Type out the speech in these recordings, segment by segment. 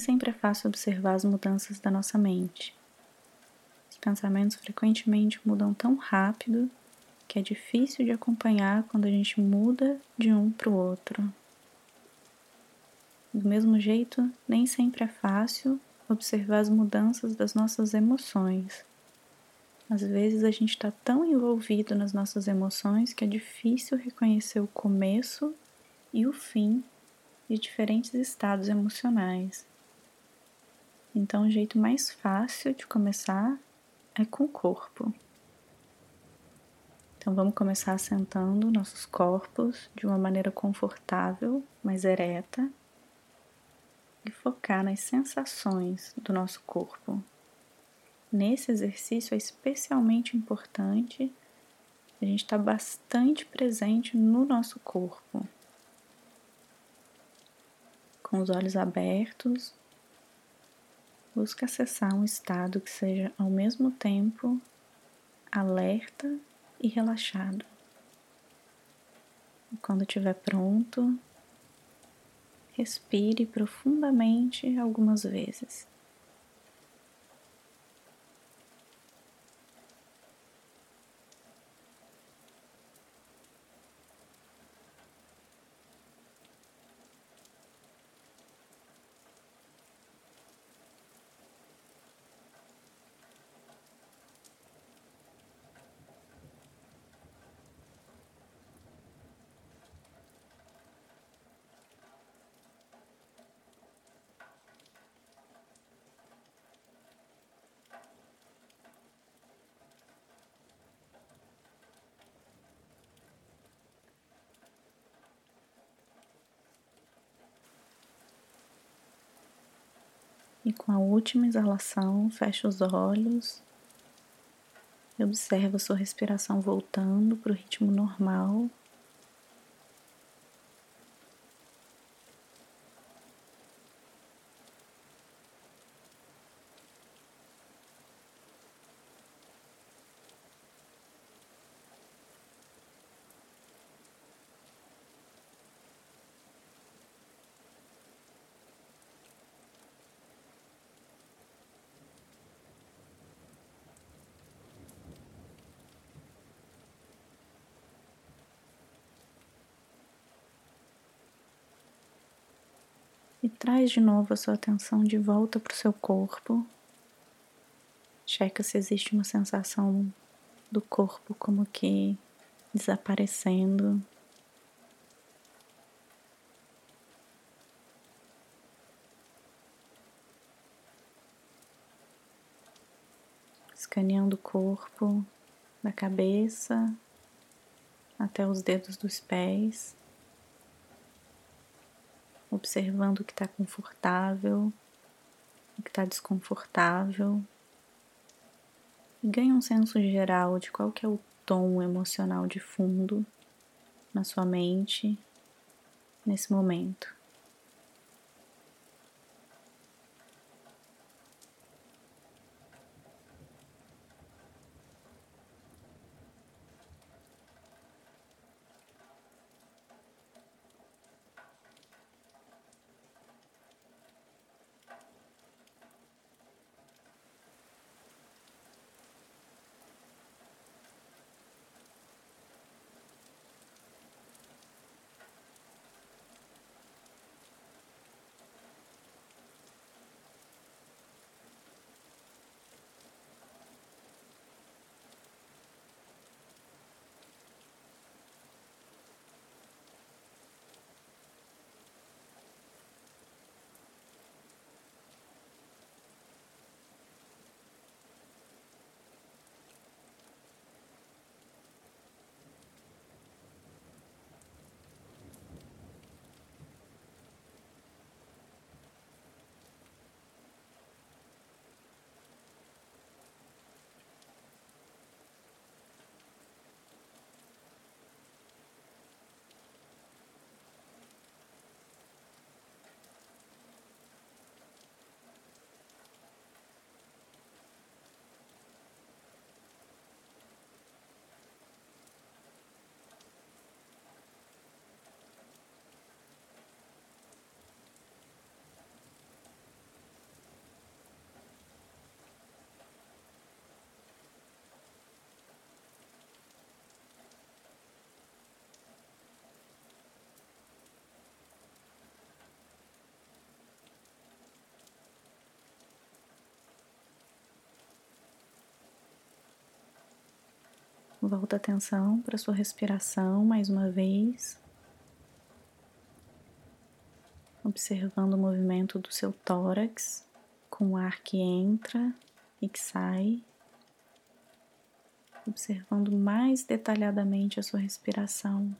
sempre é fácil observar as mudanças da nossa mente. Os pensamentos frequentemente mudam tão rápido que é difícil de acompanhar quando a gente muda de um para o outro. Do mesmo jeito, nem sempre é fácil observar as mudanças das nossas emoções. Às vezes a gente está tão envolvido nas nossas emoções que é difícil reconhecer o começo e o fim de diferentes estados emocionais. Então, o jeito mais fácil de começar é com o corpo. Então, vamos começar sentando nossos corpos de uma maneira confortável, mas ereta e focar nas sensações do nosso corpo. Nesse exercício é especialmente importante a gente estar tá bastante presente no nosso corpo. Com os olhos abertos, busca acessar um estado que seja ao mesmo tempo alerta e relaxado. E quando estiver pronto, Respire profundamente algumas vezes. E com a última exalação, fecha os olhos e observa sua respiração voltando para o ritmo normal. E traz de novo a sua atenção de volta para o seu corpo. Checa se existe uma sensação do corpo como que desaparecendo. Escaneando o corpo, da cabeça até os dedos dos pés observando o que está confortável, o que está desconfortável, e ganha um senso geral de qual que é o tom emocional de fundo na sua mente nesse momento. Volta a atenção para sua respiração mais uma vez. Observando o movimento do seu tórax com o ar que entra e que sai. Observando mais detalhadamente a sua respiração.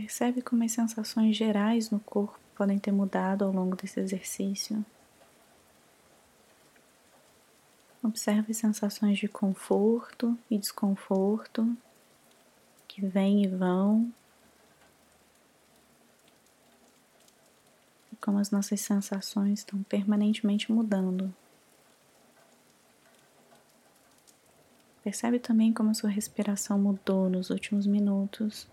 Percebe como as sensações gerais no corpo podem ter mudado ao longo desse exercício. Observe sensações de conforto e desconforto que vêm e vão. E como as nossas sensações estão permanentemente mudando. Percebe também como a sua respiração mudou nos últimos minutos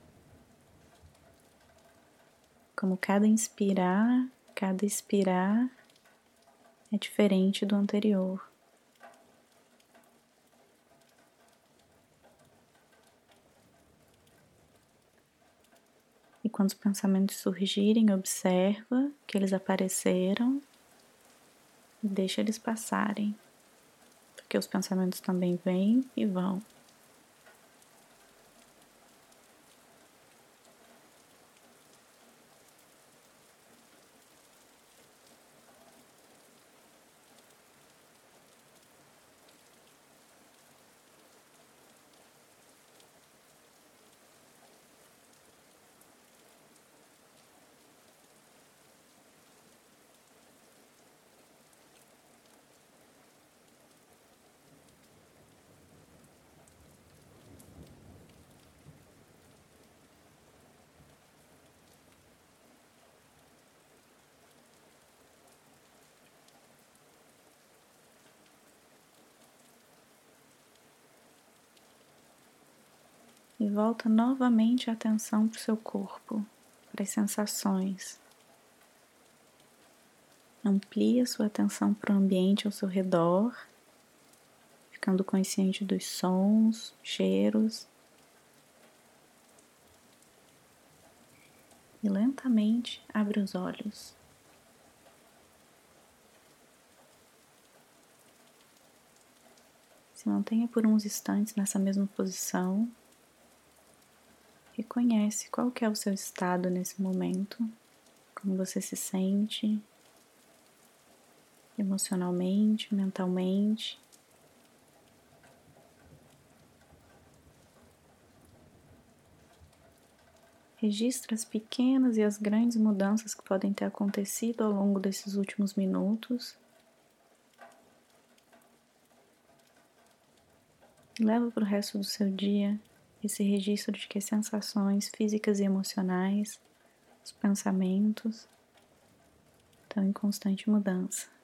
como cada inspirar, cada expirar é diferente do anterior. E quando os pensamentos surgirem, observa que eles apareceram e deixa eles passarem, porque os pensamentos também vêm e vão. Volta novamente a atenção para o seu corpo, para as sensações. Amplia sua atenção para o ambiente ao seu redor, ficando consciente dos sons, cheiros. E lentamente abre os olhos. Se mantenha por uns instantes nessa mesma posição. Reconhece qual que é o seu estado nesse momento, como você se sente emocionalmente, mentalmente. Registra as pequenas e as grandes mudanças que podem ter acontecido ao longo desses últimos minutos. Leva para o resto do seu dia esse registro de que as sensações físicas e emocionais, os pensamentos, estão em constante mudança.